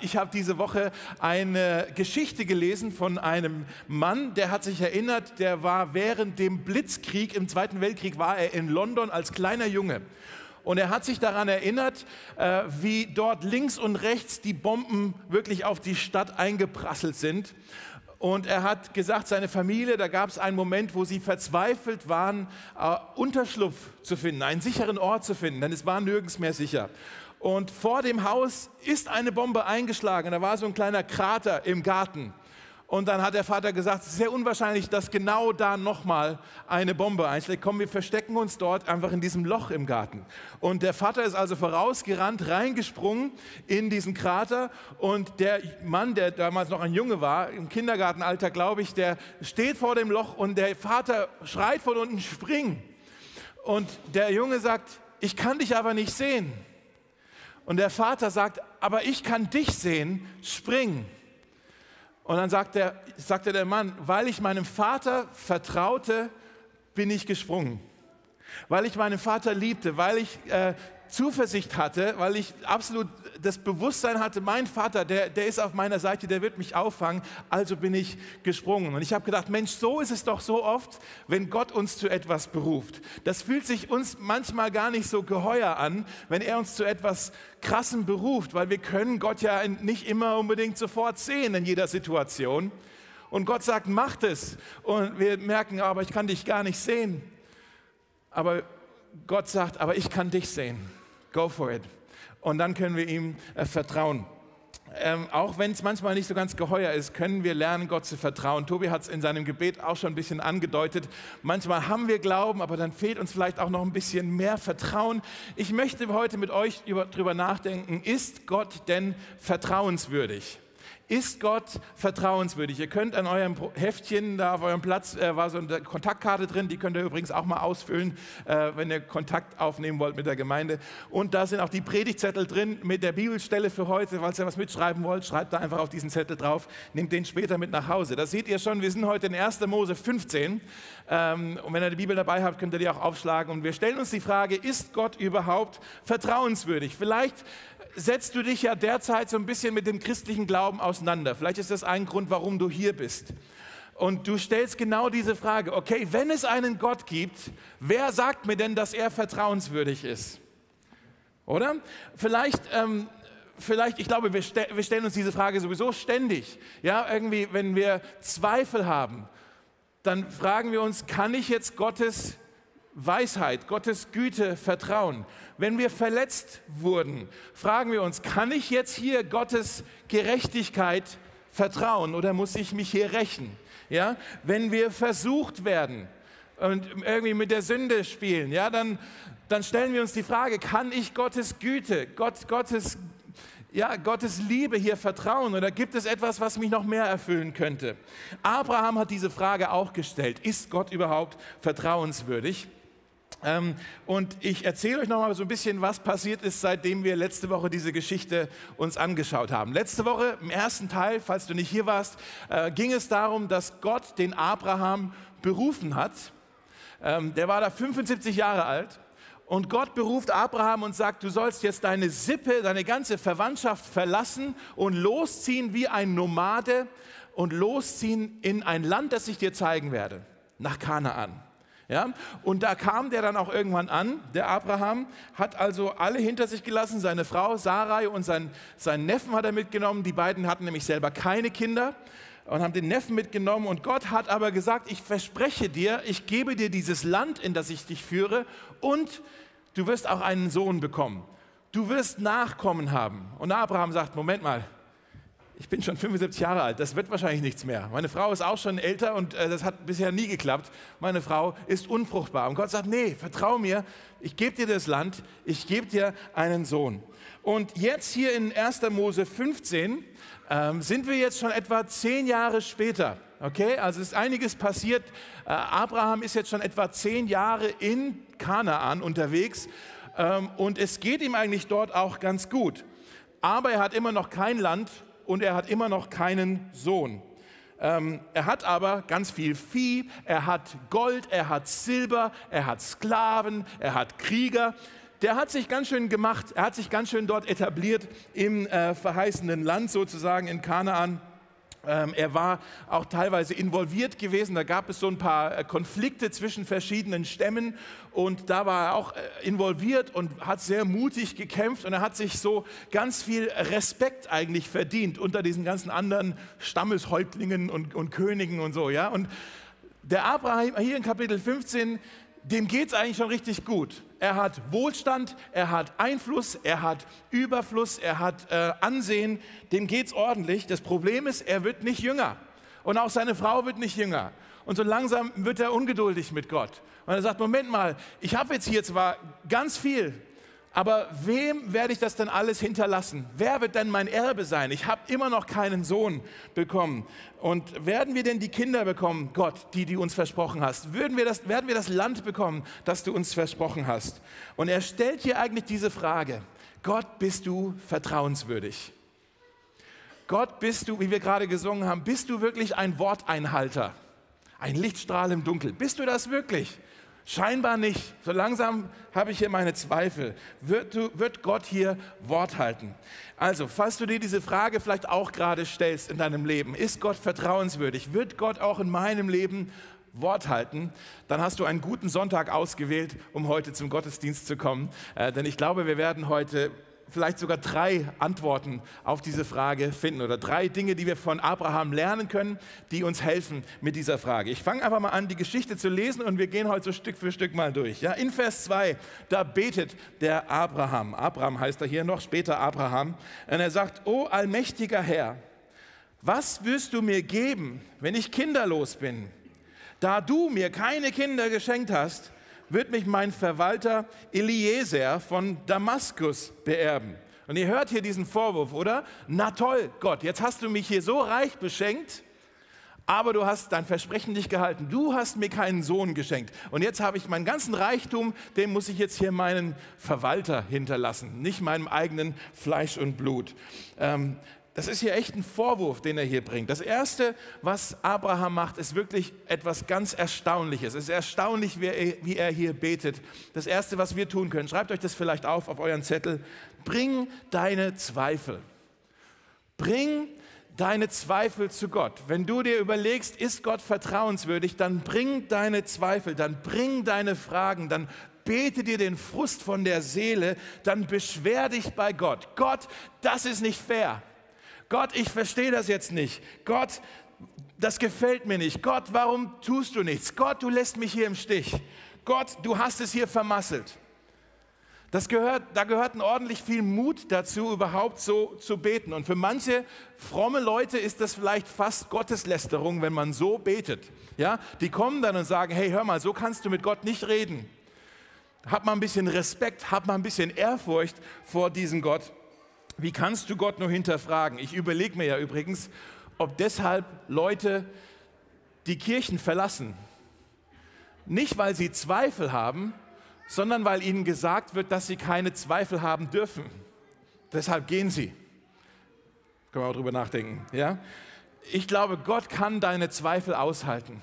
Ich habe diese Woche eine Geschichte gelesen von einem Mann, der hat sich erinnert, der war während dem Blitzkrieg im Zweiten Weltkrieg, war er in London als kleiner Junge. Und er hat sich daran erinnert, äh, wie dort links und rechts die Bomben wirklich auf die Stadt eingeprasselt sind. Und er hat gesagt, seine Familie, da gab es einen Moment, wo sie verzweifelt waren, äh, Unterschlupf zu finden, einen sicheren Ort zu finden, denn es war nirgends mehr sicher. Und vor dem Haus ist eine Bombe eingeschlagen. Da war so ein kleiner Krater im Garten. Und dann hat der Vater gesagt, es ist sehr unwahrscheinlich, dass genau da nochmal eine Bombe einschlägt. Komm, wir verstecken uns dort einfach in diesem Loch im Garten. Und der Vater ist also vorausgerannt, reingesprungen in diesen Krater. Und der Mann, der damals noch ein Junge war, im Kindergartenalter, glaube ich, der steht vor dem Loch und der Vater schreit von unten, spring. Und der Junge sagt, ich kann dich aber nicht sehen. Und der Vater sagt, aber ich kann dich sehen, spring. Und dann sagt der, sagte der Mann, weil ich meinem Vater vertraute, bin ich gesprungen. Weil ich meinen Vater liebte, weil ich äh, Zuversicht hatte, weil ich absolut das Bewusstsein hatte, mein Vater, der, der ist auf meiner Seite, der wird mich auffangen, also bin ich gesprungen. Und ich habe gedacht, Mensch, so ist es doch so oft, wenn Gott uns zu etwas beruft. Das fühlt sich uns manchmal gar nicht so geheuer an, wenn er uns zu etwas Krassem beruft, weil wir können Gott ja nicht immer unbedingt sofort sehen in jeder Situation. Und Gott sagt, macht es. Und wir merken, aber ich kann dich gar nicht sehen. Aber Gott sagt, aber ich kann dich sehen. Go for it. Und dann können wir ihm äh, vertrauen. Ähm, auch wenn es manchmal nicht so ganz geheuer ist, können wir lernen, Gott zu vertrauen. Tobi hat es in seinem Gebet auch schon ein bisschen angedeutet. Manchmal haben wir Glauben, aber dann fehlt uns vielleicht auch noch ein bisschen mehr Vertrauen. Ich möchte heute mit euch darüber nachdenken, ist Gott denn vertrauenswürdig? Ist Gott vertrauenswürdig? Ihr könnt an eurem Heftchen, da auf eurem Platz äh, war so eine Kontaktkarte drin, die könnt ihr übrigens auch mal ausfüllen, äh, wenn ihr Kontakt aufnehmen wollt mit der Gemeinde. Und da sind auch die Predigtzettel drin mit der Bibelstelle für heute. Falls ihr was mitschreiben wollt, schreibt da einfach auf diesen Zettel drauf, nehmt den später mit nach Hause. Da seht ihr schon, wir sind heute in 1. Mose 15. Ähm, und wenn ihr die Bibel dabei habt, könnt ihr die auch aufschlagen. Und wir stellen uns die Frage, ist Gott überhaupt vertrauenswürdig? Vielleicht setzt du dich ja derzeit so ein bisschen mit dem christlichen Glauben auseinander. Vielleicht ist das ein Grund, warum du hier bist. Und du stellst genau diese Frage, okay, wenn es einen Gott gibt, wer sagt mir denn, dass er vertrauenswürdig ist? Oder? Vielleicht, ähm, vielleicht ich glaube, wir, ste wir stellen uns diese Frage sowieso ständig. Ja, irgendwie, wenn wir Zweifel haben, dann fragen wir uns, kann ich jetzt Gottes Weisheit, Gottes Güte vertrauen? wenn wir verletzt wurden, fragen wir uns, kann ich jetzt hier Gottes Gerechtigkeit vertrauen oder muss ich mich hier rächen? Ja? Wenn wir versucht werden und irgendwie mit der Sünde spielen, ja, dann, dann stellen wir uns die Frage, kann ich Gottes Güte, Gott, Gottes, ja, Gottes Liebe hier vertrauen oder gibt es etwas, was mich noch mehr erfüllen könnte? Abraham hat diese Frage auch gestellt. Ist Gott überhaupt vertrauenswürdig? Ähm, und ich erzähle euch noch mal so ein bisschen, was passiert ist, seitdem wir letzte Woche diese Geschichte uns angeschaut haben. Letzte Woche im ersten Teil, falls du nicht hier warst, äh, ging es darum, dass Gott den Abraham berufen hat. Ähm, der war da 75 Jahre alt. Und Gott beruft Abraham und sagt, du sollst jetzt deine Sippe, deine ganze Verwandtschaft verlassen und losziehen wie ein Nomade und losziehen in ein Land, das ich dir zeigen werde, nach Kanaan. Ja? Und da kam der dann auch irgendwann an, der Abraham, hat also alle hinter sich gelassen, seine Frau Sarai und sein, seinen Neffen hat er mitgenommen. Die beiden hatten nämlich selber keine Kinder und haben den Neffen mitgenommen. Und Gott hat aber gesagt, ich verspreche dir, ich gebe dir dieses Land, in das ich dich führe und du wirst auch einen Sohn bekommen. Du wirst Nachkommen haben. Und Abraham sagt, Moment mal, ich bin schon 75 Jahre alt, das wird wahrscheinlich nichts mehr. Meine Frau ist auch schon älter und äh, das hat bisher nie geklappt. Meine Frau ist unfruchtbar. Und Gott sagt, nee, vertrau mir, ich gebe dir das Land, ich gebe dir einen Sohn. Und jetzt hier in 1. Mose 15 ähm, sind wir jetzt schon etwa zehn Jahre später. Okay, also ist einiges passiert. Äh, Abraham ist jetzt schon etwa zehn Jahre in Kanaan unterwegs ähm, und es geht ihm eigentlich dort auch ganz gut. Aber er hat immer noch kein Land und er hat immer noch keinen Sohn. Ähm, er hat aber ganz viel Vieh, er hat Gold, er hat Silber, er hat Sklaven, er hat Krieger. der hat sich ganz schön gemacht, er hat sich ganz schön dort etabliert im äh, verheißenen Land sozusagen in Kanaan. Ähm, er war auch teilweise involviert gewesen. Da gab es so ein paar äh, Konflikte zwischen verschiedenen Stämmen und da war er auch äh, involviert und hat sehr mutig gekämpft und er hat sich so ganz viel Respekt eigentlich verdient unter diesen ganzen anderen Stammeshäuptlingen und, und Königen und so. Ja? Und der Abraham hier in Kapitel 15, dem geht es eigentlich schon richtig gut. Er hat Wohlstand, er hat Einfluss, er hat Überfluss, er hat äh, Ansehen, dem geht es ordentlich. Das Problem ist, er wird nicht jünger. Und auch seine Frau wird nicht jünger. Und so langsam wird er ungeduldig mit Gott. Und er sagt, Moment mal, ich habe jetzt hier zwar ganz viel, aber wem werde ich das denn alles hinterlassen? Wer wird denn mein Erbe sein? Ich habe immer noch keinen Sohn bekommen. Und werden wir denn die Kinder bekommen, Gott, die du uns versprochen hast? Würden wir das, werden wir das Land bekommen, das du uns versprochen hast? Und er stellt hier eigentlich diese Frage. Gott, bist du vertrauenswürdig? Gott, bist du, wie wir gerade gesungen haben, bist du wirklich ein Worteinhalter? Ein Lichtstrahl im Dunkel. Bist du das wirklich? Scheinbar nicht. So langsam habe ich hier meine Zweifel. Wird, du, wird, Gott hier Wort halten? Also, falls du dir diese Frage vielleicht auch gerade stellst in deinem Leben, ist Gott vertrauenswürdig? Wird Gott auch in meinem Leben Wort halten? Dann hast du einen guten Sonntag ausgewählt, um heute zum Gottesdienst zu kommen. Äh, denn ich glaube, wir werden heute vielleicht sogar drei Antworten auf diese Frage finden oder drei Dinge, die wir von Abraham lernen können, die uns helfen mit dieser Frage. Ich fange einfach mal an, die Geschichte zu lesen und wir gehen heute so Stück für Stück mal durch. Ja, in Vers 2, da betet der Abraham. Abraham heißt er hier noch, später Abraham. Und er sagt, O allmächtiger Herr, was wirst du mir geben, wenn ich kinderlos bin? Da du mir keine Kinder geschenkt hast, wird mich mein Verwalter Eliezer von Damaskus beerben. Und ihr hört hier diesen Vorwurf, oder? Na toll, Gott, jetzt hast du mich hier so reich beschenkt, aber du hast dein Versprechen nicht gehalten. Du hast mir keinen Sohn geschenkt. Und jetzt habe ich meinen ganzen Reichtum, den muss ich jetzt hier meinen Verwalter hinterlassen, nicht meinem eigenen Fleisch und Blut. Ähm, das ist hier echt ein Vorwurf, den er hier bringt. Das Erste, was Abraham macht, ist wirklich etwas ganz Erstaunliches. Es ist erstaunlich, wie er, hier betet. Das Erste, was wir tun können, schreibt euch das vielleicht auf auf euren Zettel. Bring deine Zweifel. Bring deine Zweifel zu Gott. Wenn du dir überlegst, ist Gott vertrauenswürdig, dann bring deine Zweifel, dann bring deine Fragen, dann bete dir den Frust von der Seele, dann beschwer dich bei Gott. Gott, das ist nicht fair. Gott, ich verstehe das jetzt nicht. Gott, das gefällt mir nicht. Gott, warum tust du nichts? Gott, du lässt mich hier im Stich. Gott, du hast es hier vermasselt. Das gehört, da gehört ordentlich viel Mut dazu, überhaupt so zu beten. Und für manche fromme Leute ist das vielleicht fast Gotteslästerung, wenn man so betet. Ja, die kommen dann und sagen: Hey, hör mal, so kannst du mit Gott nicht reden. Hab mal ein bisschen Respekt, hab mal ein bisschen Ehrfurcht vor diesem Gott. Wie kannst du Gott nur hinterfragen? Ich überlege mir ja übrigens, ob deshalb Leute die Kirchen verlassen. Nicht, weil sie Zweifel haben, sondern weil ihnen gesagt wird, dass sie keine Zweifel haben dürfen. Deshalb gehen sie. Können wir auch drüber nachdenken. Ja? Ich glaube, Gott kann deine Zweifel aushalten.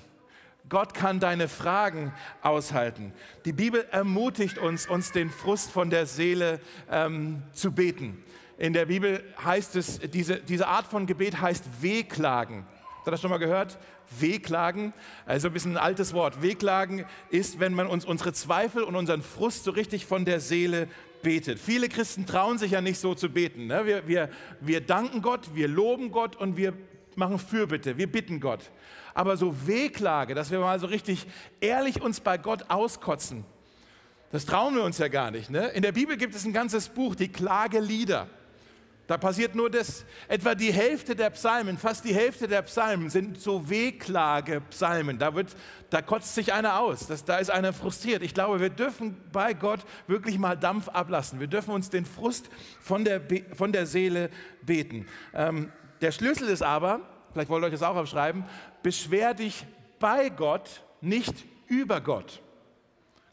Gott kann deine Fragen aushalten. Die Bibel ermutigt uns, uns den Frust von der Seele ähm, zu beten. In der Bibel heißt es, diese, diese Art von Gebet heißt Wehklagen. Habt ihr das schon mal gehört? Wehklagen, also ein bisschen ein altes Wort. Wehklagen ist, wenn man uns unsere Zweifel und unseren Frust so richtig von der Seele betet. Viele Christen trauen sich ja nicht so zu beten. Ne? Wir, wir, wir danken Gott, wir loben Gott und wir machen Fürbitte, wir bitten Gott. Aber so Wehklage, dass wir mal so richtig ehrlich uns bei Gott auskotzen, das trauen wir uns ja gar nicht. Ne? In der Bibel gibt es ein ganzes Buch, die Klagelieder. Da passiert nur das. Etwa die Hälfte der Psalmen, fast die Hälfte der Psalmen sind so Wehklage-Psalmen. Da, da kotzt sich einer aus, das, da ist einer frustriert. Ich glaube, wir dürfen bei Gott wirklich mal Dampf ablassen. Wir dürfen uns den Frust von der, von der Seele beten. Ähm, der Schlüssel ist aber, vielleicht wollt ihr euch das auch aufschreiben, beschwer dich bei Gott, nicht über Gott.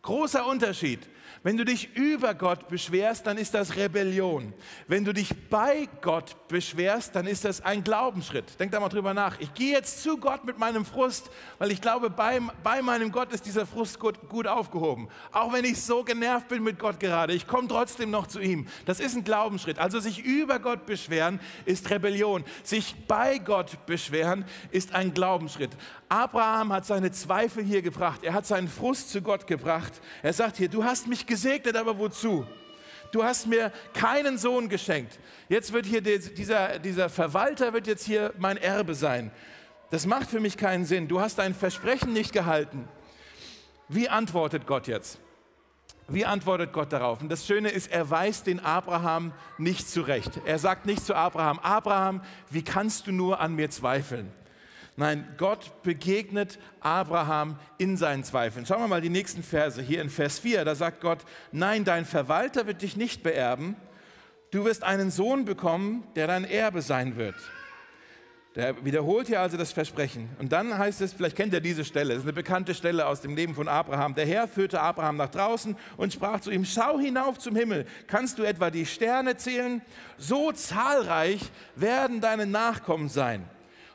Großer Unterschied. Wenn du dich über Gott beschwerst, dann ist das Rebellion. Wenn du dich bei Gott beschwerst, dann ist das ein Glaubensschritt. Denk da mal drüber nach. Ich gehe jetzt zu Gott mit meinem Frust, weil ich glaube, bei, bei meinem Gott ist dieser Frust gut, gut aufgehoben. Auch wenn ich so genervt bin mit Gott gerade, ich komme trotzdem noch zu ihm. Das ist ein Glaubensschritt. Also sich über Gott beschweren ist Rebellion. Sich bei Gott beschweren ist ein Glaubensschritt. Abraham hat seine Zweifel hier gebracht. Er hat seinen Frust zu Gott gebracht. Er sagt hier, du hast mich gesegnet, aber wozu? Du hast mir keinen Sohn geschenkt. Jetzt wird hier dieser, dieser Verwalter wird jetzt hier mein Erbe sein. Das macht für mich keinen Sinn. Du hast dein Versprechen nicht gehalten. Wie antwortet Gott jetzt? Wie antwortet Gott darauf? Und das Schöne ist, er weist den Abraham nicht zurecht. Er sagt nicht zu Abraham, Abraham, wie kannst du nur an mir zweifeln? Nein, Gott begegnet Abraham in seinen Zweifeln. Schauen wir mal die nächsten Verse. Hier in Vers 4, da sagt Gott, nein, dein Verwalter wird dich nicht beerben. Du wirst einen Sohn bekommen, der dein Erbe sein wird. Der wiederholt hier also das Versprechen. Und dann heißt es, vielleicht kennt ihr diese Stelle, das ist eine bekannte Stelle aus dem Leben von Abraham. Der Herr führte Abraham nach draußen und sprach zu ihm, schau hinauf zum Himmel, kannst du etwa die Sterne zählen? So zahlreich werden deine Nachkommen sein.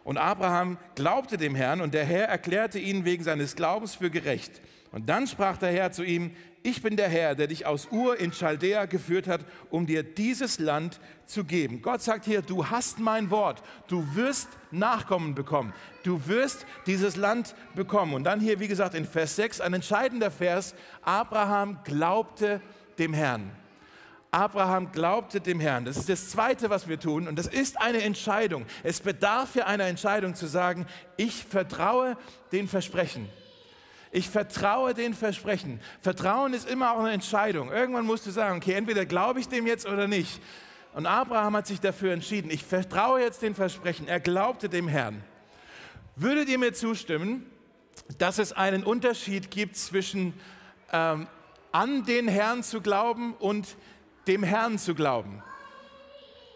Und Abraham glaubte dem Herrn und der Herr erklärte ihn wegen seines Glaubens für gerecht. Und dann sprach der Herr zu ihm, ich bin der Herr, der dich aus Ur in Chaldea geführt hat, um dir dieses Land zu geben. Gott sagt hier, du hast mein Wort, du wirst Nachkommen bekommen, du wirst dieses Land bekommen. Und dann hier, wie gesagt, in Vers 6, ein entscheidender Vers, Abraham glaubte dem Herrn. Abraham glaubte dem Herrn. Das ist das Zweite, was wir tun. Und das ist eine Entscheidung. Es bedarf ja einer Entscheidung zu sagen, ich vertraue den Versprechen. Ich vertraue den Versprechen. Vertrauen ist immer auch eine Entscheidung. Irgendwann musst du sagen, okay, entweder glaube ich dem jetzt oder nicht. Und Abraham hat sich dafür entschieden, ich vertraue jetzt den Versprechen. Er glaubte dem Herrn. Würdet ihr mir zustimmen, dass es einen Unterschied gibt zwischen ähm, an den Herrn zu glauben und dem Herrn zu glauben.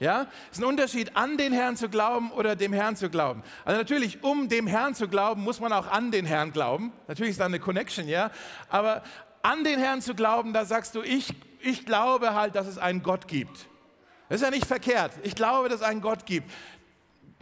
Ja, es ist ein Unterschied, an den Herrn zu glauben oder dem Herrn zu glauben. Also natürlich, um dem Herrn zu glauben, muss man auch an den Herrn glauben. Natürlich ist da eine Connection, ja. Aber an den Herrn zu glauben, da sagst du, ich, ich glaube halt, dass es einen Gott gibt. Das ist ja nicht verkehrt. Ich glaube, dass es einen Gott gibt.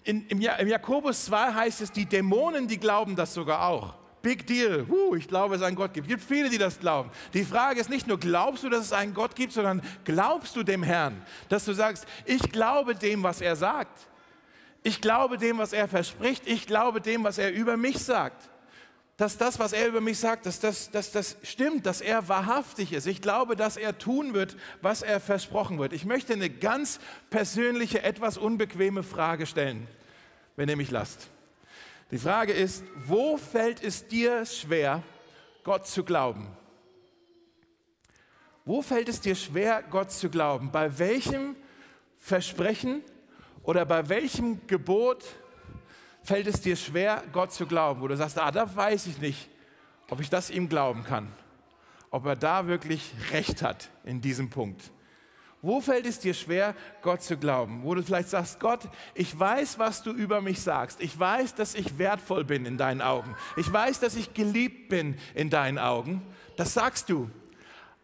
In, im, Im Jakobus 2 heißt es, die Dämonen, die glauben das sogar auch. Big Deal. Huh, ich glaube, es einen Gott gibt. Es gibt viele, die das glauben. Die Frage ist nicht nur, glaubst du, dass es einen Gott gibt, sondern glaubst du dem Herrn, dass du sagst, ich glaube dem, was er sagt. Ich glaube dem, was er verspricht. Ich glaube dem, was er über mich sagt. Dass das, was er über mich sagt, dass das, dass das stimmt, dass er wahrhaftig ist. Ich glaube, dass er tun wird, was er versprochen wird. Ich möchte eine ganz persönliche, etwas unbequeme Frage stellen, wenn ihr mich lasst. Die Frage ist, wo fällt es dir schwer, Gott zu glauben? Wo fällt es dir schwer, Gott zu glauben? Bei welchem Versprechen oder bei welchem Gebot fällt es dir schwer, Gott zu glauben? Wo du sagst, ah, da weiß ich nicht, ob ich das ihm glauben kann, ob er da wirklich recht hat in diesem Punkt. Wo fällt es dir schwer, Gott zu glauben? Wo du vielleicht sagst, Gott, ich weiß, was du über mich sagst. Ich weiß, dass ich wertvoll bin in deinen Augen. Ich weiß, dass ich geliebt bin in deinen Augen. Das sagst du.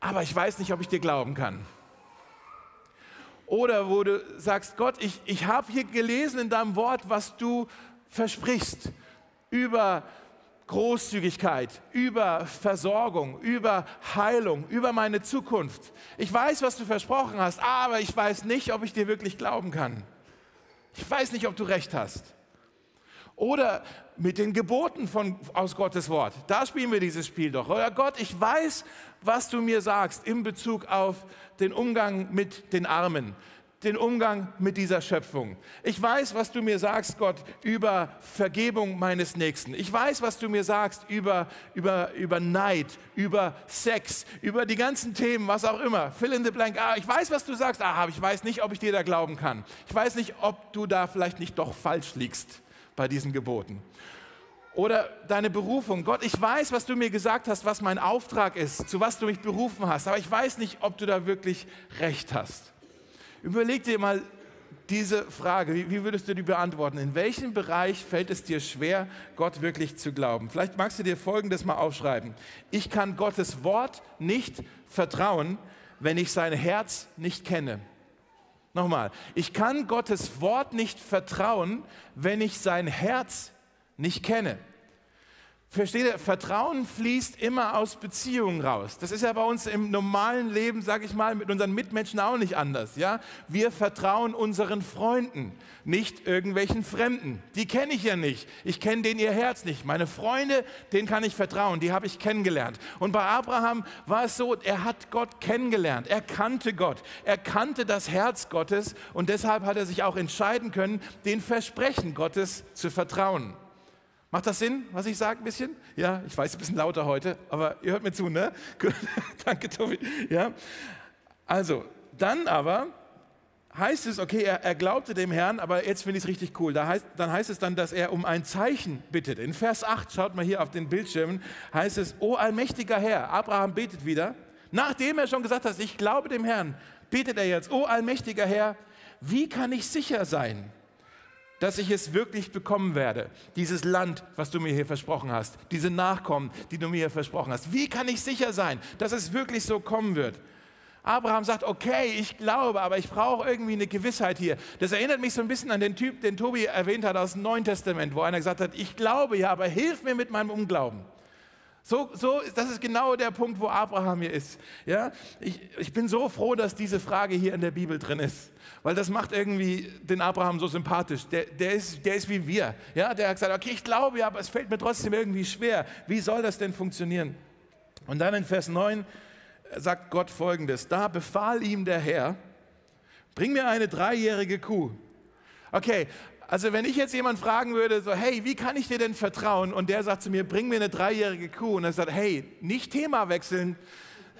Aber ich weiß nicht, ob ich dir glauben kann. Oder wo du sagst, Gott, ich, ich habe hier gelesen in deinem Wort, was du versprichst über Großzügigkeit, über Versorgung, über Heilung, über meine Zukunft. Ich weiß, was du versprochen hast, aber ich weiß nicht, ob ich dir wirklich glauben kann. Ich weiß nicht, ob du recht hast. Oder mit den Geboten von, aus Gottes Wort. Da spielen wir dieses Spiel doch. Oder Gott, ich weiß, was du mir sagst in Bezug auf den Umgang mit den Armen, den Umgang mit dieser Schöpfung. Ich weiß, was du mir sagst, Gott, über Vergebung meines Nächsten. Ich weiß, was du mir sagst über, über, über Neid, über Sex, über die ganzen Themen, was auch immer. Fill in the blank. Ah, ich weiß, was du sagst, ah, aber ich weiß nicht, ob ich dir da glauben kann. Ich weiß nicht, ob du da vielleicht nicht doch falsch liegst bei diesen Geboten. Oder deine Berufung. Gott, ich weiß, was du mir gesagt hast, was mein Auftrag ist, zu was du mich berufen hast, aber ich weiß nicht, ob du da wirklich recht hast. Überleg dir mal diese Frage, wie, wie würdest du die beantworten? In welchem Bereich fällt es dir schwer, Gott wirklich zu glauben? Vielleicht magst du dir Folgendes mal aufschreiben. Ich kann Gottes Wort nicht vertrauen, wenn ich sein Herz nicht kenne. Nochmal, ich kann Gottes Wort nicht vertrauen, wenn ich sein Herz nicht kenne. Versteht ihr, Vertrauen fließt immer aus Beziehungen raus. Das ist ja bei uns im normalen Leben, sage ich mal, mit unseren Mitmenschen auch nicht anders. Ja? Wir vertrauen unseren Freunden, nicht irgendwelchen Fremden. Die kenne ich ja nicht. Ich kenne denen ihr Herz nicht. Meine Freunde, denen kann ich vertrauen. Die habe ich kennengelernt. Und bei Abraham war es so, er hat Gott kennengelernt. Er kannte Gott. Er kannte das Herz Gottes und deshalb hat er sich auch entscheiden können, den Versprechen Gottes zu vertrauen. Macht das Sinn, was ich sage, ein bisschen? Ja, ich weiß, ein bisschen lauter heute, aber ihr hört mir zu, ne? Danke, Tobi. Ja, also, dann aber heißt es, okay, er, er glaubte dem Herrn, aber jetzt finde ich es richtig cool. Da heißt, dann heißt es dann, dass er um ein Zeichen bittet. In Vers 8, schaut mal hier auf den Bildschirmen, heißt es, O allmächtiger Herr, Abraham betet wieder. Nachdem er schon gesagt hat, ich glaube dem Herrn, betet er jetzt, O allmächtiger Herr, wie kann ich sicher sein? Dass ich es wirklich bekommen werde. Dieses Land, was du mir hier versprochen hast, diese Nachkommen, die du mir hier versprochen hast. Wie kann ich sicher sein, dass es wirklich so kommen wird? Abraham sagt, okay, ich glaube, aber ich brauche irgendwie eine Gewissheit hier. Das erinnert mich so ein bisschen an den Typ, den Tobi erwähnt hat aus dem Neuen Testament, wo einer gesagt hat, ich glaube ja, aber hilf mir mit meinem Unglauben. So, so, das ist genau der Punkt, wo Abraham hier ist. Ja? Ich, ich bin so froh, dass diese Frage hier in der Bibel drin ist, weil das macht irgendwie den Abraham so sympathisch. Der, der, ist, der ist wie wir. Ja? Der hat gesagt, okay, ich glaube ja, aber es fällt mir trotzdem irgendwie schwer. Wie soll das denn funktionieren? Und dann in Vers 9 sagt Gott folgendes: Da befahl ihm der Herr, bring mir eine dreijährige Kuh. Okay, also wenn ich jetzt jemand fragen würde, so, hey, wie kann ich dir denn vertrauen? Und der sagt zu mir, bring mir eine dreijährige Kuh. Und er sagt, hey, nicht Thema wechseln.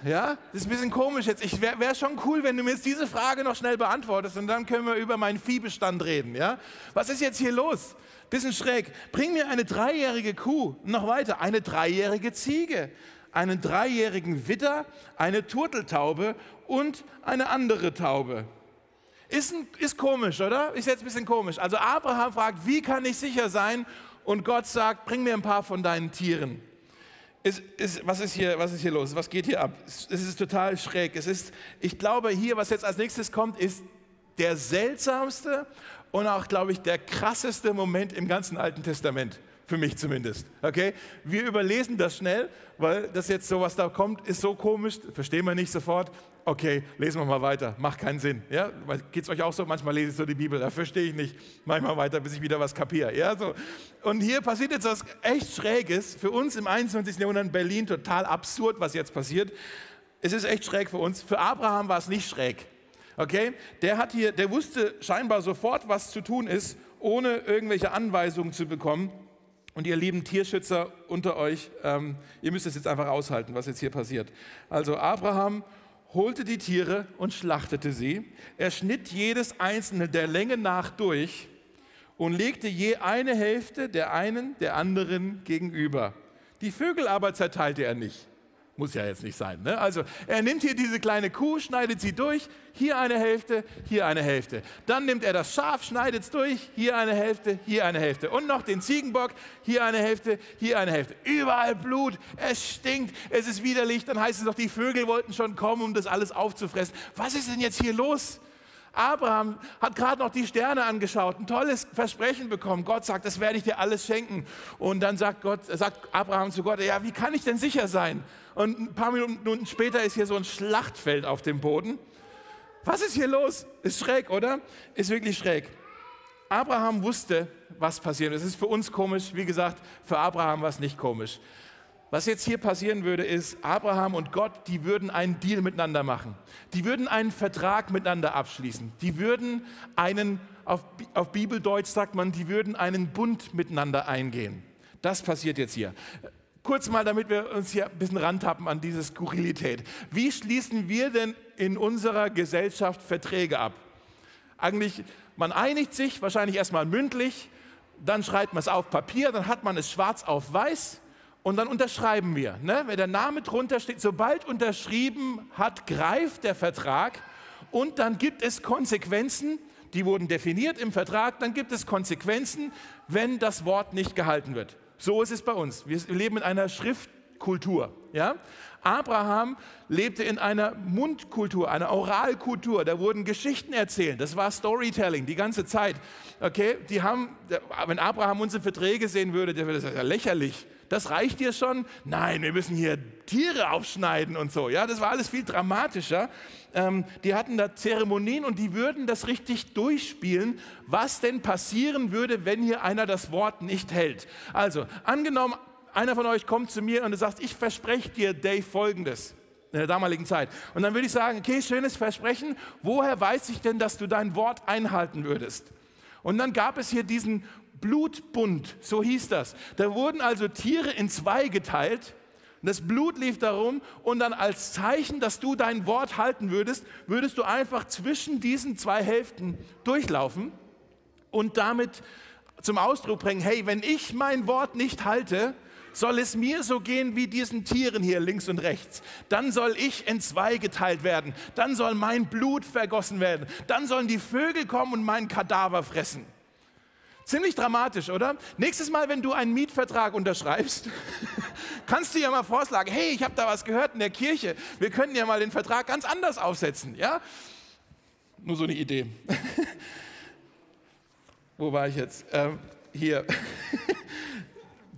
Ja, das ist ein bisschen komisch jetzt. Ich wäre wär schon cool, wenn du mir jetzt diese Frage noch schnell beantwortest und dann können wir über meinen Viehbestand reden. Ja, was ist jetzt hier los? Bisschen schräg. Bring mir eine dreijährige Kuh. Noch weiter, eine dreijährige Ziege, einen dreijährigen Witter, eine Turteltaube und eine andere Taube. Ist, ein, ist komisch, oder? Ist jetzt ein bisschen komisch. Also Abraham fragt, wie kann ich sicher sein? Und Gott sagt, bring mir ein paar von deinen Tieren. Ist, ist, was, ist hier, was ist hier los? Was geht hier ab? Es, ist total schräg. Es ist, ich glaube, hier, was jetzt als nächstes kommt, ist der seltsamste und auch, glaube ich, der krasseste Moment im ganzen Alten Testament. Für mich zumindest. Okay? Wir überlesen das schnell, weil das jetzt so, was da kommt, ist so komisch, verstehen wir nicht sofort. Okay, lesen wir mal weiter. Macht keinen Sinn. Ja? Geht es euch auch so? Manchmal lese ich so die Bibel, da verstehe ich nicht. Manchmal weiter, bis ich wieder was kapiere. Ja, so. Und hier passiert jetzt was echt Schräges. Für uns im 21. Jahrhundert in Berlin total absurd, was jetzt passiert. Es ist echt schräg für uns. Für Abraham war es nicht schräg. Okay? Der, hat hier, der wusste scheinbar sofort, was zu tun ist, ohne irgendwelche Anweisungen zu bekommen. Und ihr lieben Tierschützer unter euch, ähm, ihr müsst es jetzt einfach aushalten, was jetzt hier passiert. Also Abraham holte die Tiere und schlachtete sie. Er schnitt jedes einzelne der Länge nach durch und legte je eine Hälfte der einen der anderen gegenüber. Die Vögel aber zerteilte er nicht. Muss ja jetzt nicht sein. Ne? Also er nimmt hier diese kleine Kuh, schneidet sie durch, hier eine Hälfte, hier eine Hälfte. Dann nimmt er das Schaf, schneidet es durch, hier eine Hälfte, hier eine Hälfte. Und noch den Ziegenbock, hier eine Hälfte, hier eine Hälfte. Überall Blut, es stinkt, es ist widerlich. Dann heißt es doch, die Vögel wollten schon kommen, um das alles aufzufressen. Was ist denn jetzt hier los? Abraham hat gerade noch die Sterne angeschaut, ein tolles Versprechen bekommen. Gott sagt, das werde ich dir alles schenken. Und dann sagt, Gott, sagt Abraham zu Gott, ja, wie kann ich denn sicher sein? Und ein paar Minuten später ist hier so ein Schlachtfeld auf dem Boden. Was ist hier los? Ist schräg, oder? Ist wirklich schräg. Abraham wusste, was passiert. Es ist für uns komisch, wie gesagt, für Abraham war es nicht komisch. Was jetzt hier passieren würde, ist, Abraham und Gott, die würden einen Deal miteinander machen. Die würden einen Vertrag miteinander abschließen. Die würden einen, auf, auf Bibeldeutsch sagt man, die würden einen Bund miteinander eingehen. Das passiert jetzt hier. Kurz mal, damit wir uns hier ein bisschen rantappen an diese Skurrilität. Wie schließen wir denn in unserer Gesellschaft Verträge ab? Eigentlich, man einigt sich wahrscheinlich erstmal mündlich, dann schreibt man es auf Papier, dann hat man es schwarz auf weiß und dann unterschreiben wir. Ne? Wenn der Name drunter steht, sobald unterschrieben hat, greift der Vertrag und dann gibt es Konsequenzen, die wurden definiert im Vertrag, dann gibt es Konsequenzen, wenn das Wort nicht gehalten wird. So ist es bei uns. Wir leben in einer Schriftkultur. Ja? Abraham lebte in einer Mundkultur, einer Oralkultur. Da wurden Geschichten erzählt. Das war Storytelling die ganze Zeit. Okay, die haben, wenn Abraham unsere Verträge sehen würde, der würde sagen, lächerlich. Das reicht dir schon? Nein, wir müssen hier Tiere aufschneiden und so. Ja, das war alles viel dramatischer. Ähm, die hatten da Zeremonien und die würden das richtig durchspielen, was denn passieren würde, wenn hier einer das Wort nicht hält. Also, angenommen, einer von euch kommt zu mir und sagt, ich verspreche dir, Dave, folgendes in der damaligen Zeit. Und dann würde ich sagen, okay, schönes Versprechen, woher weiß ich denn, dass du dein Wort einhalten würdest? Und dann gab es hier diesen Blutbund, so hieß das. Da wurden also Tiere in zwei geteilt. Das Blut lief darum und dann als Zeichen, dass du dein Wort halten würdest, würdest du einfach zwischen diesen zwei Hälften durchlaufen und damit zum Ausdruck bringen, hey, wenn ich mein Wort nicht halte, soll es mir so gehen wie diesen Tieren hier links und rechts. Dann soll ich in zwei geteilt werden. Dann soll mein Blut vergossen werden. Dann sollen die Vögel kommen und meinen Kadaver fressen. Ziemlich dramatisch, oder? Nächstes Mal, wenn du einen Mietvertrag unterschreibst, kannst du ja mal vorschlagen, hey, ich habe da was gehört in der Kirche, wir könnten ja mal den Vertrag ganz anders aufsetzen, ja? Nur so eine Idee. Wo war ich jetzt? Ähm, hier.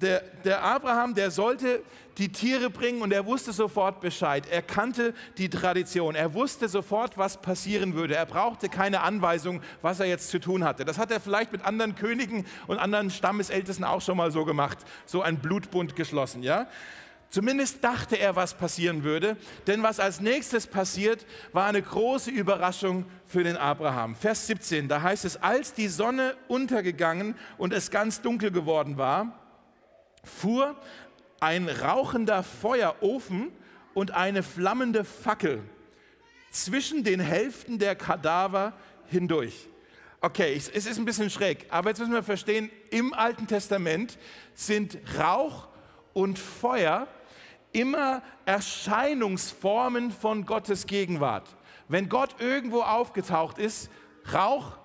der, der Abraham, der sollte die Tiere bringen und er wusste sofort Bescheid. Er kannte die Tradition. Er wusste sofort, was passieren würde. Er brauchte keine Anweisung, was er jetzt zu tun hatte. Das hat er vielleicht mit anderen Königen und anderen Stammesältesten auch schon mal so gemacht. So ein Blutbund geschlossen, ja? Zumindest dachte er, was passieren würde, denn was als nächstes passiert, war eine große Überraschung für den Abraham. Vers 17, da heißt es, als die Sonne untergegangen und es ganz dunkel geworden war, fuhr ein rauchender Feuerofen und eine flammende Fackel zwischen den Hälften der Kadaver hindurch. Okay, es ist ein bisschen schräg, aber jetzt müssen wir verstehen, im Alten Testament sind Rauch und Feuer immer Erscheinungsformen von Gottes Gegenwart. Wenn Gott irgendwo aufgetaucht ist, Rauch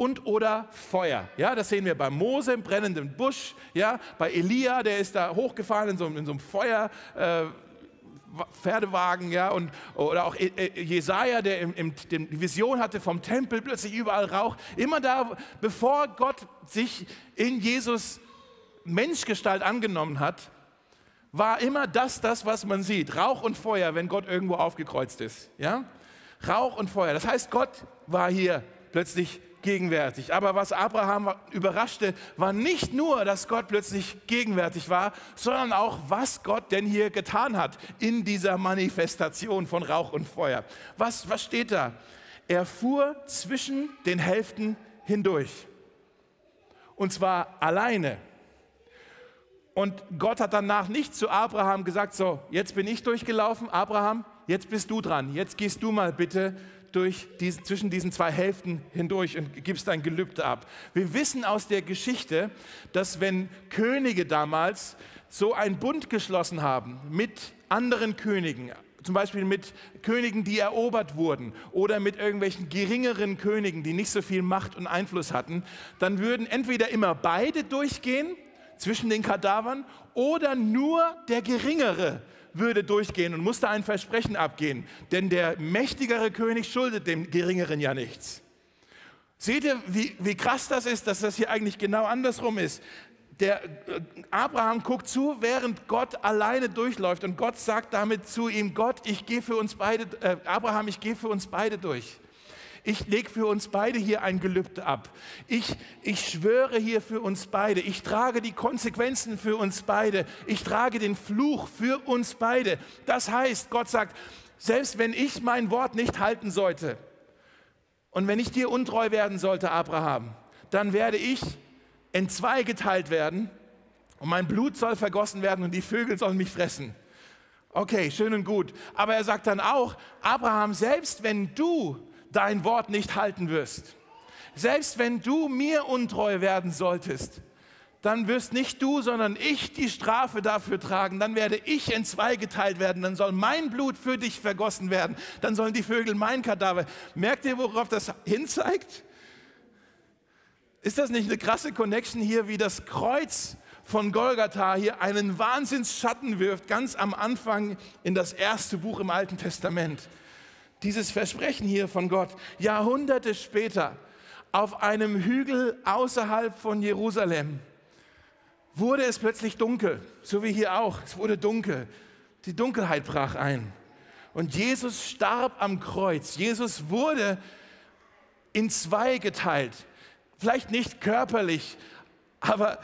und oder Feuer. Ja, das sehen wir bei Mose im brennenden Busch, ja, bei Elia, der ist da hochgefahren in so, in so einem Feuer. Äh, Pferdewagen, ja, und, oder auch e, e, Jesaja, der im, im, die Vision hatte vom Tempel, plötzlich überall Rauch. Immer da, bevor Gott sich in Jesus Menschgestalt angenommen hat, war immer das, das, was man sieht. Rauch und Feuer, wenn Gott irgendwo aufgekreuzt ist. Ja? Rauch und Feuer. Das heißt, Gott war hier plötzlich gegenwärtig. Aber was Abraham überraschte, war nicht nur, dass Gott plötzlich gegenwärtig war, sondern auch, was Gott denn hier getan hat in dieser Manifestation von Rauch und Feuer. Was, was steht da? Er fuhr zwischen den Hälften hindurch. Und zwar alleine. Und Gott hat danach nicht zu Abraham gesagt, so, jetzt bin ich durchgelaufen, Abraham, jetzt bist du dran, jetzt gehst du mal bitte durch diese, zwischen diesen zwei Hälften hindurch und gibst dein Gelübde ab. Wir wissen aus der Geschichte, dass wenn Könige damals so einen Bund geschlossen haben mit anderen Königen, zum Beispiel mit Königen, die erobert wurden oder mit irgendwelchen geringeren Königen, die nicht so viel Macht und Einfluss hatten, dann würden entweder immer beide durchgehen zwischen den Kadavern oder nur der geringere würde durchgehen und musste ein Versprechen abgehen, denn der mächtigere König schuldet dem geringeren ja nichts. Seht ihr, wie, wie krass das ist, dass das hier eigentlich genau andersrum ist? Der äh, Abraham guckt zu, während Gott alleine durchläuft und Gott sagt damit zu ihm, Gott, ich gehe für uns beide, äh, Abraham, ich gehe für uns beide durch. Ich lege für uns beide hier ein Gelübde ab. Ich, ich schwöre hier für uns beide. Ich trage die Konsequenzen für uns beide. Ich trage den Fluch für uns beide. Das heißt, Gott sagt, selbst wenn ich mein Wort nicht halten sollte und wenn ich dir untreu werden sollte, Abraham, dann werde ich in zwei geteilt werden und mein Blut soll vergossen werden und die Vögel sollen mich fressen. Okay, schön und gut. Aber er sagt dann auch, Abraham, selbst wenn du dein Wort nicht halten wirst. Selbst wenn du mir untreu werden solltest, dann wirst nicht du, sondern ich die Strafe dafür tragen. Dann werde ich in zwei geteilt werden. Dann soll mein Blut für dich vergossen werden. Dann sollen die Vögel mein Kadaver. Merkt ihr, worauf das hinzeigt? Ist das nicht eine krasse Connection hier, wie das Kreuz von Golgatha hier einen Wahnsinnsschatten wirft, ganz am Anfang in das erste Buch im Alten Testament? Dieses Versprechen hier von Gott, Jahrhunderte später, auf einem Hügel außerhalb von Jerusalem, wurde es plötzlich dunkel, so wie hier auch. Es wurde dunkel. Die Dunkelheit brach ein. Und Jesus starb am Kreuz. Jesus wurde in zwei geteilt. Vielleicht nicht körperlich, aber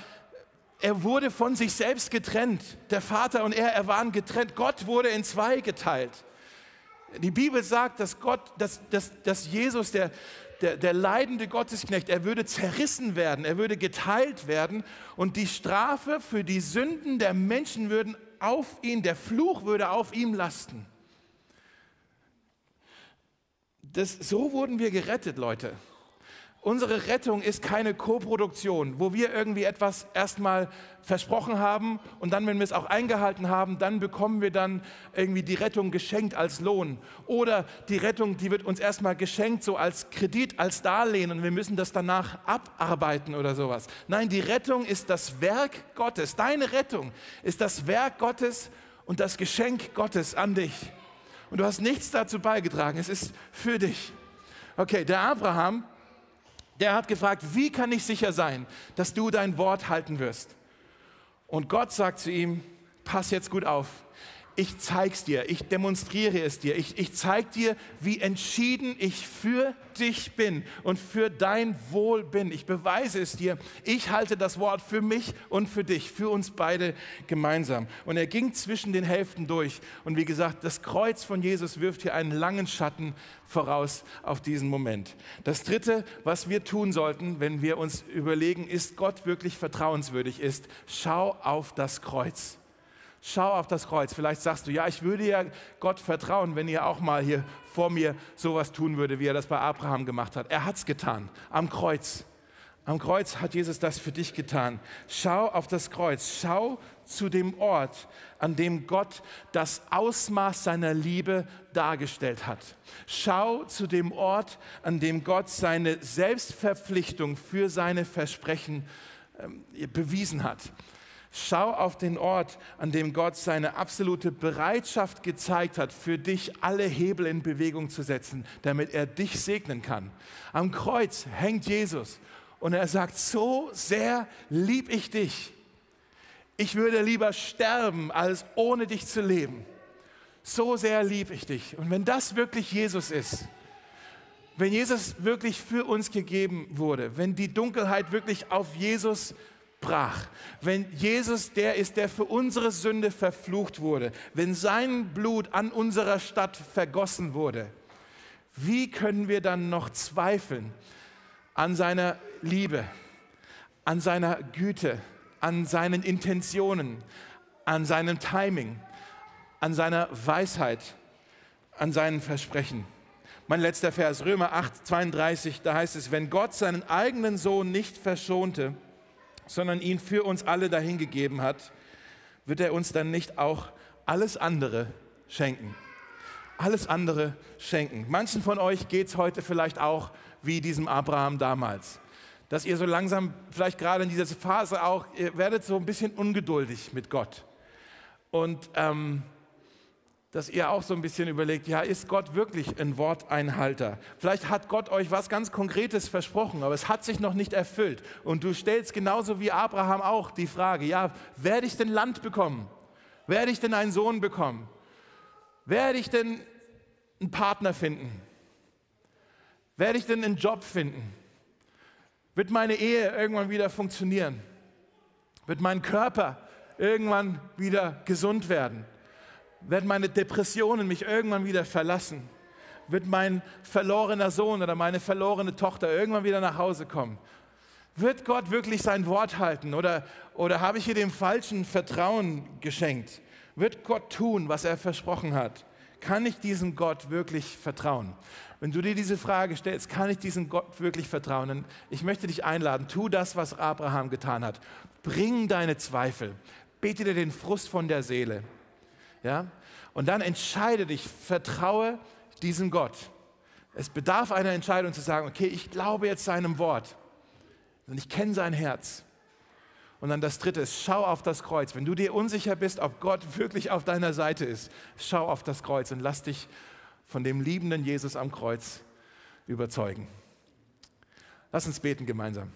er wurde von sich selbst getrennt. Der Vater und er, er waren getrennt. Gott wurde in zwei geteilt. Die Bibel sagt, dass Gott, dass, dass, dass Jesus, der, der, der leidende Gottesknecht, er würde zerrissen werden, er würde geteilt werden und die Strafe für die Sünden der Menschen würden auf ihn, der Fluch würde auf ihm lasten. Das, so wurden wir gerettet, Leute. Unsere Rettung ist keine Koproduktion, wo wir irgendwie etwas erstmal versprochen haben und dann, wenn wir es auch eingehalten haben, dann bekommen wir dann irgendwie die Rettung geschenkt als Lohn. Oder die Rettung, die wird uns erstmal geschenkt, so als Kredit, als Darlehen und wir müssen das danach abarbeiten oder sowas. Nein, die Rettung ist das Werk Gottes. Deine Rettung ist das Werk Gottes und das Geschenk Gottes an dich. Und du hast nichts dazu beigetragen. Es ist für dich. Okay, der Abraham, der hat gefragt, wie kann ich sicher sein, dass du dein Wort halten wirst? Und Gott sagt zu ihm, pass jetzt gut auf, ich zeig's dir, ich demonstriere es dir, ich, ich zeig dir, wie entschieden ich für dich bin und für dein Wohl bin. Ich beweise es dir. Ich halte das Wort für mich und für dich, für uns beide gemeinsam. Und er ging zwischen den Hälften durch. Und wie gesagt, das Kreuz von Jesus wirft hier einen langen Schatten voraus auf diesen Moment. Das Dritte, was wir tun sollten, wenn wir uns überlegen, ist Gott wirklich vertrauenswürdig ist, schau auf das Kreuz. Schau auf das Kreuz. Vielleicht sagst du, ja, ich würde ja Gott vertrauen, wenn ihr auch mal hier vor mir sowas tun würde, wie er das bei Abraham gemacht hat. Er hat es getan, am Kreuz. Am Kreuz hat Jesus das für dich getan. Schau auf das Kreuz. Schau zu dem Ort, an dem Gott das Ausmaß seiner Liebe dargestellt hat. Schau zu dem Ort, an dem Gott seine Selbstverpflichtung für seine Versprechen ähm, bewiesen hat. Schau auf den Ort, an dem Gott seine absolute Bereitschaft gezeigt hat, für dich alle Hebel in Bewegung zu setzen, damit er dich segnen kann. Am Kreuz hängt Jesus und er sagt, so sehr lieb ich dich. Ich würde lieber sterben, als ohne dich zu leben. So sehr lieb ich dich. Und wenn das wirklich Jesus ist, wenn Jesus wirklich für uns gegeben wurde, wenn die Dunkelheit wirklich auf Jesus brach, wenn Jesus der ist, der für unsere Sünde verflucht wurde, wenn sein Blut an unserer Stadt vergossen wurde, wie können wir dann noch zweifeln an seiner Liebe, an seiner Güte, an seinen Intentionen, an seinem Timing, an seiner Weisheit, an seinen Versprechen? Mein letzter Vers, Römer 8, 32, da heißt es, wenn Gott seinen eigenen Sohn nicht verschonte, sondern ihn für uns alle dahingegeben hat, wird er uns dann nicht auch alles andere schenken. Alles andere schenken. Manchen von euch geht es heute vielleicht auch wie diesem Abraham damals. Dass ihr so langsam, vielleicht gerade in dieser Phase auch, ihr werdet so ein bisschen ungeduldig mit Gott. Und ähm, dass ihr auch so ein bisschen überlegt, ja, ist Gott wirklich ein Worteinhalter? Vielleicht hat Gott euch was ganz Konkretes versprochen, aber es hat sich noch nicht erfüllt. Und du stellst genauso wie Abraham auch die Frage, ja, werde ich denn Land bekommen? Werde ich denn einen Sohn bekommen? Werde ich denn einen Partner finden? Werde ich denn einen Job finden? Wird meine Ehe irgendwann wieder funktionieren? Wird mein Körper irgendwann wieder gesund werden? Werden meine Depressionen mich irgendwann wieder verlassen? Wird mein verlorener Sohn oder meine verlorene Tochter irgendwann wieder nach Hause kommen? Wird Gott wirklich sein Wort halten oder, oder habe ich hier dem falschen Vertrauen geschenkt? Wird Gott tun, was er versprochen hat? Kann ich diesem Gott wirklich vertrauen? Wenn du dir diese Frage stellst, kann ich diesem Gott wirklich vertrauen? Dann ich möchte dich einladen, tu das, was Abraham getan hat. Bring deine Zweifel. Bete dir den Frust von der Seele. Ja? Und dann entscheide dich, vertraue diesem Gott. Es bedarf einer Entscheidung zu sagen, okay, ich glaube jetzt seinem Wort. Und ich kenne sein Herz. Und dann das dritte ist, schau auf das Kreuz. Wenn du dir unsicher bist, ob Gott wirklich auf deiner Seite ist, schau auf das Kreuz und lass dich von dem liebenden Jesus am Kreuz überzeugen. Lass uns beten gemeinsam.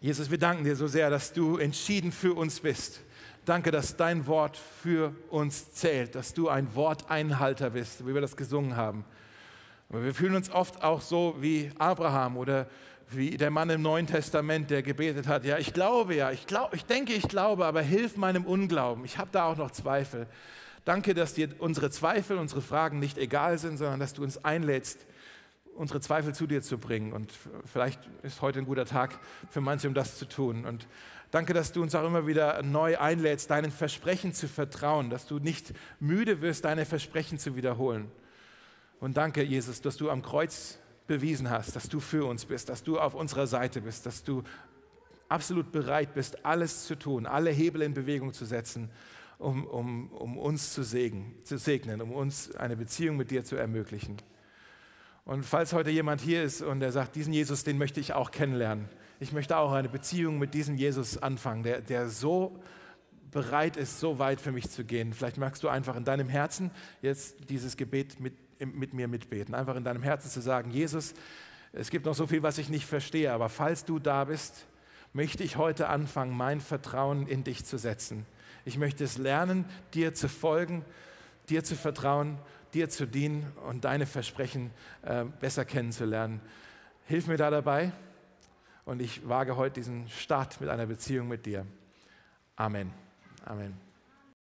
Jesus, wir danken dir so sehr, dass du entschieden für uns bist. Danke, dass dein Wort für uns zählt, dass du ein Worteinhalter bist, wie wir das gesungen haben. Aber wir fühlen uns oft auch so wie Abraham oder wie der Mann im Neuen Testament, der gebetet hat, ja, ich glaube ja, ich, glaub, ich denke, ich glaube, aber hilf meinem Unglauben. Ich habe da auch noch Zweifel. Danke, dass dir unsere Zweifel, unsere Fragen nicht egal sind, sondern dass du uns einlädst, unsere Zweifel zu dir zu bringen. Und vielleicht ist heute ein guter Tag für manche, um das zu tun. Und danke, dass du uns auch immer wieder neu einlädst, deinen Versprechen zu vertrauen, dass du nicht müde wirst, deine Versprechen zu wiederholen. Und danke, Jesus, dass du am Kreuz bewiesen hast, dass du für uns bist, dass du auf unserer Seite bist, dass du absolut bereit bist, alles zu tun, alle Hebel in Bewegung zu setzen, um, um, um uns zu, segnen, zu segnen, um uns eine Beziehung mit dir zu ermöglichen. Und falls heute jemand hier ist und der sagt, diesen Jesus, den möchte ich auch kennenlernen. Ich möchte auch eine Beziehung mit diesem Jesus anfangen, der, der so bereit ist, so weit für mich zu gehen. Vielleicht magst du einfach in deinem Herzen jetzt dieses Gebet mit mit mir mitbeten. Einfach in deinem Herzen zu sagen, Jesus, es gibt noch so viel, was ich nicht verstehe, aber falls du da bist, möchte ich heute anfangen, mein Vertrauen in dich zu setzen. Ich möchte es lernen, dir zu folgen, dir zu vertrauen, dir zu dienen und deine Versprechen äh, besser kennenzulernen. Hilf mir da dabei und ich wage heute diesen Start mit einer Beziehung mit dir. Amen. Amen.